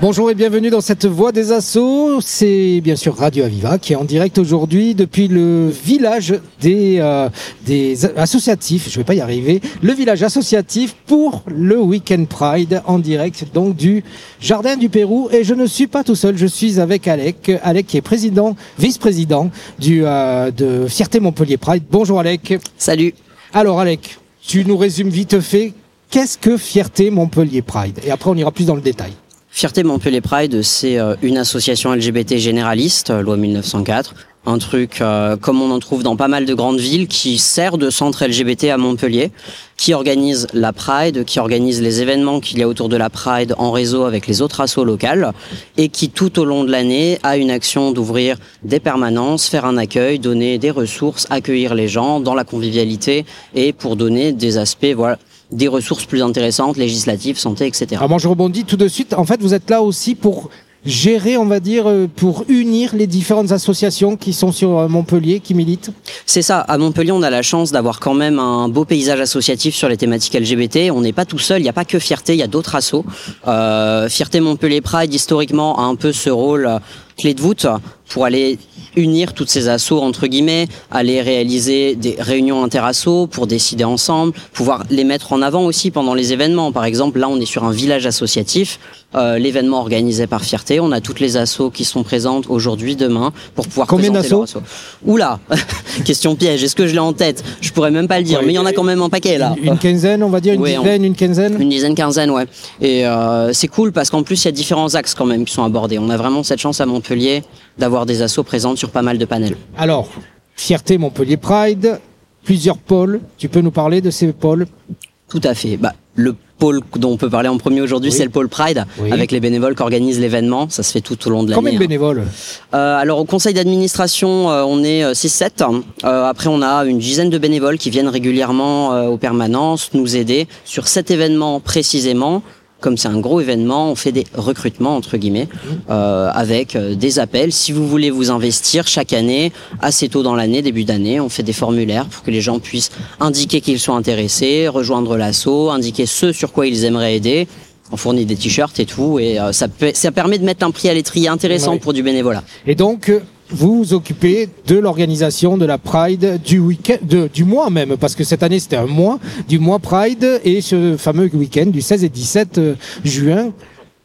Bonjour et bienvenue dans cette voie des assauts. C'est bien sûr Radio Aviva qui est en direct aujourd'hui depuis le village des, euh, des associatifs. Je vais pas y arriver. Le village associatif pour le Weekend Pride en direct donc du Jardin du Pérou. Et je ne suis pas tout seul. Je suis avec Alec. Alec qui est président, vice-président du euh, de Fierté Montpellier Pride. Bonjour Alec. Salut. Alors Alec, tu nous résumes vite fait. Qu'est-ce que Fierté Montpellier Pride? Et après on ira plus dans le détail. Fierté Montpellier Pride, c'est euh, une association LGBT généraliste, euh, loi 1904. Un truc euh, comme on en trouve dans pas mal de grandes villes qui sert de centre LGBT à Montpellier, qui organise la Pride, qui organise les événements qu'il y a autour de la Pride en réseau avec les autres assos locales et qui tout au long de l'année a une action d'ouvrir des permanences, faire un accueil, donner des ressources, accueillir les gens dans la convivialité et pour donner des aspects voilà des ressources plus intéressantes, législatives, santé, etc. Alors moi je rebondis tout de suite. En fait, vous êtes là aussi pour gérer, on va dire, euh, pour unir les différentes associations qui sont sur euh, Montpellier, qui militent C'est ça. À Montpellier, on a la chance d'avoir quand même un beau paysage associatif sur les thématiques LGBT. On n'est pas tout seul. Il n'y a pas que Fierté, il y a d'autres assos. Euh, Fierté Montpellier Pride, historiquement, a un peu ce rôle clé de voûte pour aller unir toutes ces assos entre guillemets, aller réaliser des réunions interassos pour décider ensemble, pouvoir les mettre en avant aussi pendant les événements. Par exemple, là, on est sur un village associatif, euh, l'événement organisé par Fierté. On a toutes les assos qui sont présentes aujourd'hui, demain, pour pouvoir Combien présenter Oula, question piège. Est-ce que je l'ai en tête? Je pourrais même pas le dire, Ouais, mais il y en a quand même un paquet là. Une quinzaine, on va dire, une on- dizaine, une quinzaine? Une dizaine, quinzaine, ouais. Et euh, c'est cool parce qu'en plus, il y a différents axes quand même qui sont abordés. On a vraiment cette chance à Montpellier d'avoir des assos présentes sur pas mal de panels. Alors, Fierté Montpellier Pride, plusieurs pôles. Tu peux nous parler de ces pôles? Tout à fait. Bah, le pôle dont on peut parler en premier aujourd'hui, Oui. c'est le pôle Pride, Oui. avec les bénévoles qui organisent l'événement. Ça se fait tout au long de l'année. Combien de hein. bénévoles? Euh, alors au conseil d'administration, euh, on est 6-7. Euh, après, on a une dizaine de bénévoles qui viennent régulièrement euh, aux permanences nous aider sur cet événement précisément. Comme c'est un gros événement, on fait des recrutements entre guillemets euh, avec euh, des appels. Si vous voulez vous investir chaque année, assez tôt dans l'année, début d'année, on fait des formulaires pour que les gens puissent indiquer qu'ils sont intéressés, rejoindre l'assaut, indiquer ce sur quoi ils aimeraient aider. On fournit des t-shirts et tout, et euh, ça, peut- ça permet de mettre un prix à l'étrier intéressant Ouais. pour du bénévolat. Et donc, vous vous occupez de l'organisation de la Pride du week-end, du mois même, parce que cette année c'était un mois, du mois Pride et ce fameux week-end du 16 et 17 euh, juin.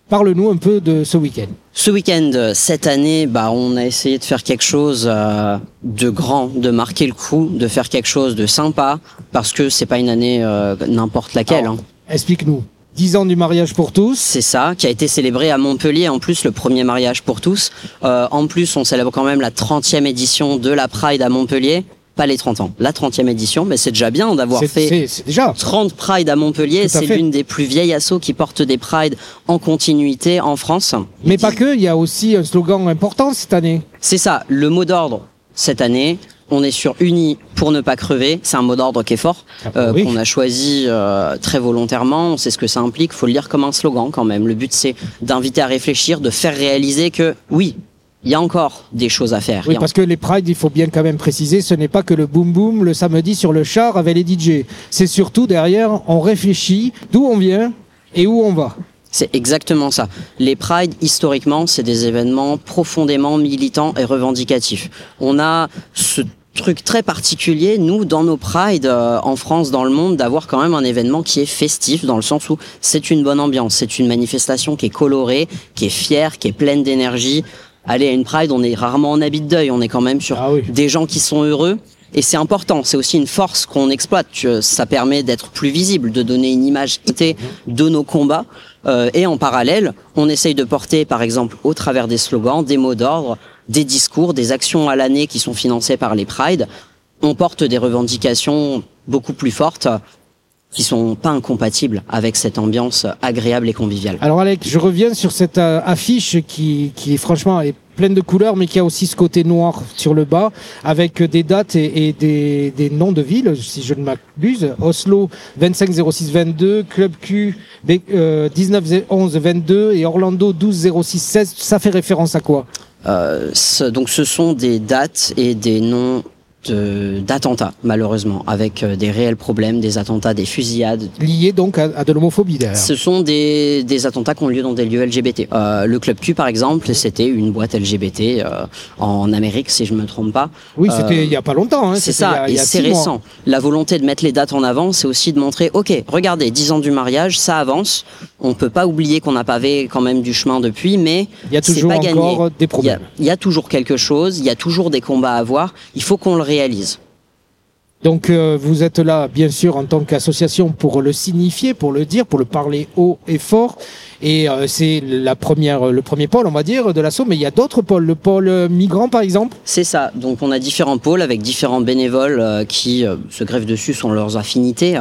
Parle-nous un peu de ce week-end. Ce week-end, cette année, bah, on a essayé de faire quelque chose euh, de grand, de marquer le coup, de faire quelque chose de sympa, parce que c'est pas une année euh, n'importe laquelle. Alors, hein. Explique-nous. 10 ans du mariage pour tous. C'est ça, qui a été célébré à Montpellier, en plus le premier mariage pour tous. Euh, en plus, on célèbre quand même la 30e édition de la Pride à Montpellier. Pas les 30 ans, la 30e édition, mais c'est déjà bien d'avoir fait déjà. 30 Pride à Montpellier. C'est l'une des plus vieilles assos qui portent des Pride en continuité en France. Mais pas que, il y a aussi un slogan important cette année. C'est ça, le mot d'ordre cette année. On est sur Unis pour ne pas crever. C'est un mot d'ordre qui est fort, Ah bah euh, oui. qu'on a choisi euh, très volontairement. On sait ce que ça implique. faut le lire comme un slogan quand même. Le but, c'est d'inviter à réfléchir, de faire réaliser que oui, il y a encore des choses à faire. Oui, parce que les Pride, il faut bien quand même préciser, ce n'est pas que le boom boom le samedi sur le char avec les DJ. C'est surtout derrière, on réfléchit d'où on vient et où on va. C'est exactement ça. Les Pride, historiquement, c'est des événements profondément militants et revendicatifs. On a ce truc très particulier, nous, dans nos Pride euh, en France, dans le monde, d'avoir quand même un événement qui est festif, dans le sens où c'est une bonne ambiance, c'est une manifestation qui est colorée, qui est fière, qui est pleine d'énergie. Aller à une Pride, on est rarement en habit de deuil, on est quand même sur Ah oui. des gens qui sont heureux. Et c'est important, c'est aussi une force qu'on exploite. Tu- Ça permet d'être plus visible, de donner une imageité de nos combats. Euh, et en parallèle, on essaye de porter, par exemple, au travers des slogans, des mots d'ordre, des discours, des actions à l'année qui sont financées par les Pride. On porte des revendications beaucoup plus fortes qui sont pas incompatibles avec cette ambiance agréable et conviviale. Alors Alec, je reviens sur cette euh, affiche qui, qui franchement est pleine de couleurs, mais qui a aussi ce côté noir sur le bas, avec des dates et, des, des, noms de villes, si je ne m'abuse. Oslo 25 06 22, Club Q 19 11 22 et Orlando 12 06 16. Ça fait référence à quoi? Euh, donc ce sont des dates et des noms d'attentats, malheureusement, avec euh, des réels problèmes, des attentats, des fusillades. Liés donc à, de l'homophobie d'ailleurs. Ce sont des, des, attentats qui ont lieu dans des lieux LGBT. Euh, le Club Q, par exemple, c'était une boîte LGBT euh, en Amérique, si je me trompe pas. Oui, c'était il y a pas longtemps. Hein, c'est ça, et c'est récent. La volonté de mettre les dates en avant, c'est aussi de montrer, ok, regardez, 10 ans du mariage, ça avance. On peut pas oublier qu'on a pavé quand même du chemin depuis, mais il y a toujours pas encore des problèmes. Il y, a, toujours quelque chose, il y a toujours des combats à avoir. Il faut qu'on le réalise. Donc euh, vous êtes là, bien sûr, en tant qu'association pour le signifier, pour le dire, pour le parler haut et fort. Et euh, c'est la première, le premier pôle, on va dire, de l'assaut. Mais il y a d'autres pôles, le pôle migrant, par exemple. C'est ça. Donc on a différents pôles avec différents bénévoles euh, qui se greffent dessus sont leurs affinités.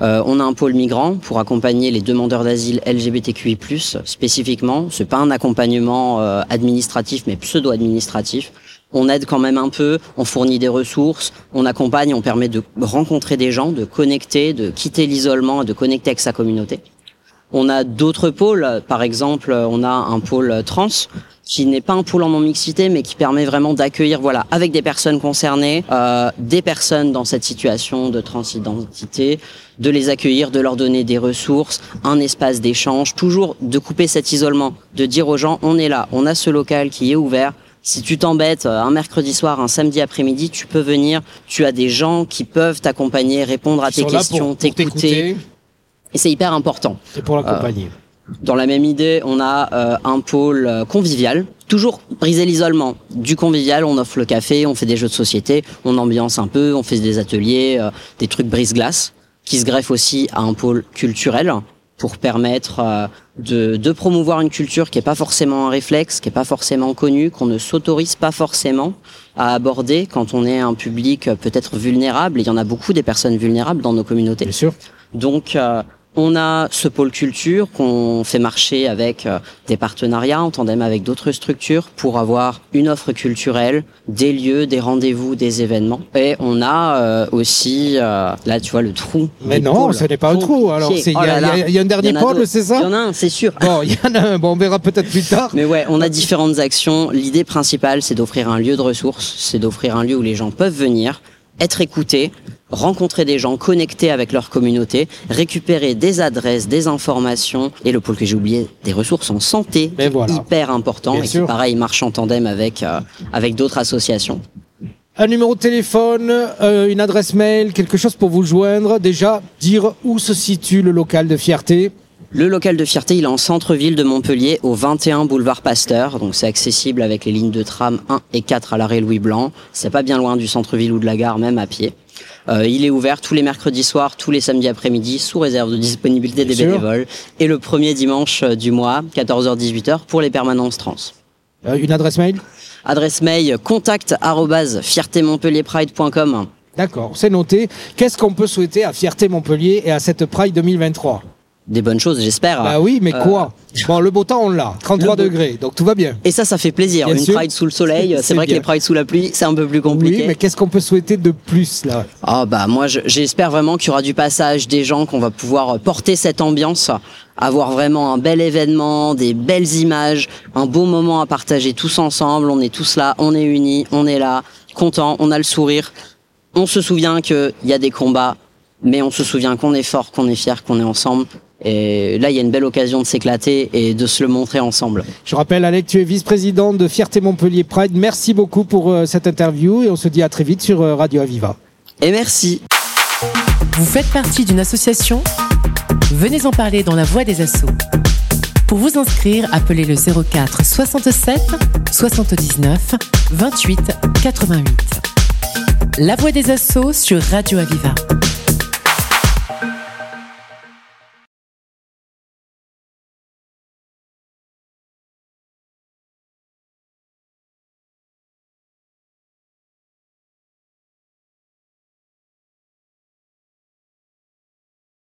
on a un pôle migrant pour accompagner les demandeurs d'asile LGBTQI+ spécifiquement. C'est pas un accompagnement administratif, mais pseudo-administratif on aide quand même un peu, on fournit des ressources, on accompagne, on permet de rencontrer des gens, de connecter, de quitter l'isolement et de connecter avec sa communauté. On a d'autres pôles, par exemple, on a un pôle trans qui n'est pas un pôle en non-mixité, mais qui permet vraiment d'accueillir, voilà, avec des personnes concernées, euh, des personnes dans cette situation de transidentité, de les accueillir, de leur donner des ressources, un espace d'échange, toujours de couper cet isolement, de dire aux gens, on est là, on a ce local qui est ouvert, si tu t'embêtes euh, un mercredi soir, un samedi après-midi, tu peux venir. Tu as des gens qui peuvent t'accompagner, répondre à tes questions, t'écouter. Et c'est hyper important. C'est pour l'accompagner. Euh, dans la même idée, on a euh, un pôle convivial. Toujours briser l'isolement. Du convivial, on offre le café, on fait des jeux de société, on ambiance un peu, on fait des ateliers, des trucs brise-glace, qui se greffent aussi à un pôle culturel pour permettre euh, de, de, promouvoir une culture qui n'est pas forcément un réflexe, qui n'est pas forcément connue, qu'on ne s'autorise pas forcément à aborder quand on est un public peut-être vulnérable. Et il y en a beaucoup des personnes vulnérables dans nos communautés. Bien sûr. Donc euh, on a ce pôle culture qu'on fait marcher avec euh, des partenariats en tandem avec d'autres structures pour avoir une offre culturelle, des lieux, des rendez-vous, des événements. Et on a euh, aussi, euh, là tu vois le trou. Mais non, ce n'est pas un trou. Alors il y, a, y, a un dernier pôle, c'est ça Il y en a un, c'est sûr. Bon, il y en a un. Bon, on verra peut-être plus tard. Mais ouais, on a différentes actions. L'idée principale, c'est d'offrir un lieu de ressources, c'est d'offrir un lieu où les gens peuvent venir, être écoutés, rencontrer des gens, connecter avec leur communauté, récupérer des adresses, des informations et le pôle que j'ai oublié, des ressources en santé, hyper important et qui pareil marche en tandem avec euh, avec d'autres associations. Un numéro de téléphone, euh, une adresse mail, quelque chose pour vous joindre. Déjà, dire où se situe le local de fierté. Le local de fierté, il est en centre-ville de Montpellier, au 21 boulevard Pasteur. Donc c'est accessible avec les lignes de tram 1 et 4 à l'arrêt Louis Blanc. C'est pas bien loin du centre-ville ou de la gare, même à pied. Euh, il est ouvert tous les mercredis soirs, tous les samedis après-midi, sous réserve de disponibilité des bénévoles. Et le premier dimanche euh, du mois, 14h-18h, pour les permanences trans. Euh, une adresse mail? Adresse mail contact fierté-montpellier-pride.com. D'accord, c'est noté. Qu'est-ce qu'on peut souhaiter à Fierté Montpellier et à cette Pride 2023 des bonnes choses, j'espère. Bah oui, mais quoi euh, Bon, le beau temps, on l'a. 33 degrés, donc tout va bien. Et ça, ça fait plaisir. une Pride sous le soleil, c'est vrai que les Pride sous la pluie, c'est un peu plus compliqué. Oui, mais qu'est-ce qu'on peut souhaiter de plus, là Ah, bah, moi, j'espère vraiment qu'il y aura du passage, des gens, qu'on va pouvoir porter cette ambiance, avoir vraiment un bel événement, des belles images, un beau moment à partager tous ensemble. On est tous là, on est unis, on est là, content, on a le sourire. On se souvient qu'il y a des combats, mais on se souvient qu'on est fort, qu'on est fier, qu'on est ensemble et là, il y a une belle occasion de s'éclater et de se le montrer ensemble. Je rappelle, Alec, tu es vice-président de Fierté Montpellier Pride. Merci beaucoup pour euh, cette interview et on se dit à très vite sur euh, Radio Aviva. Et merci. Vous faites partie d'une association? Venez en parler dans la voix des assauts. Pour vous inscrire, appelez le 04 67 79 28 88. La voix des assauts sur Radio Aviva.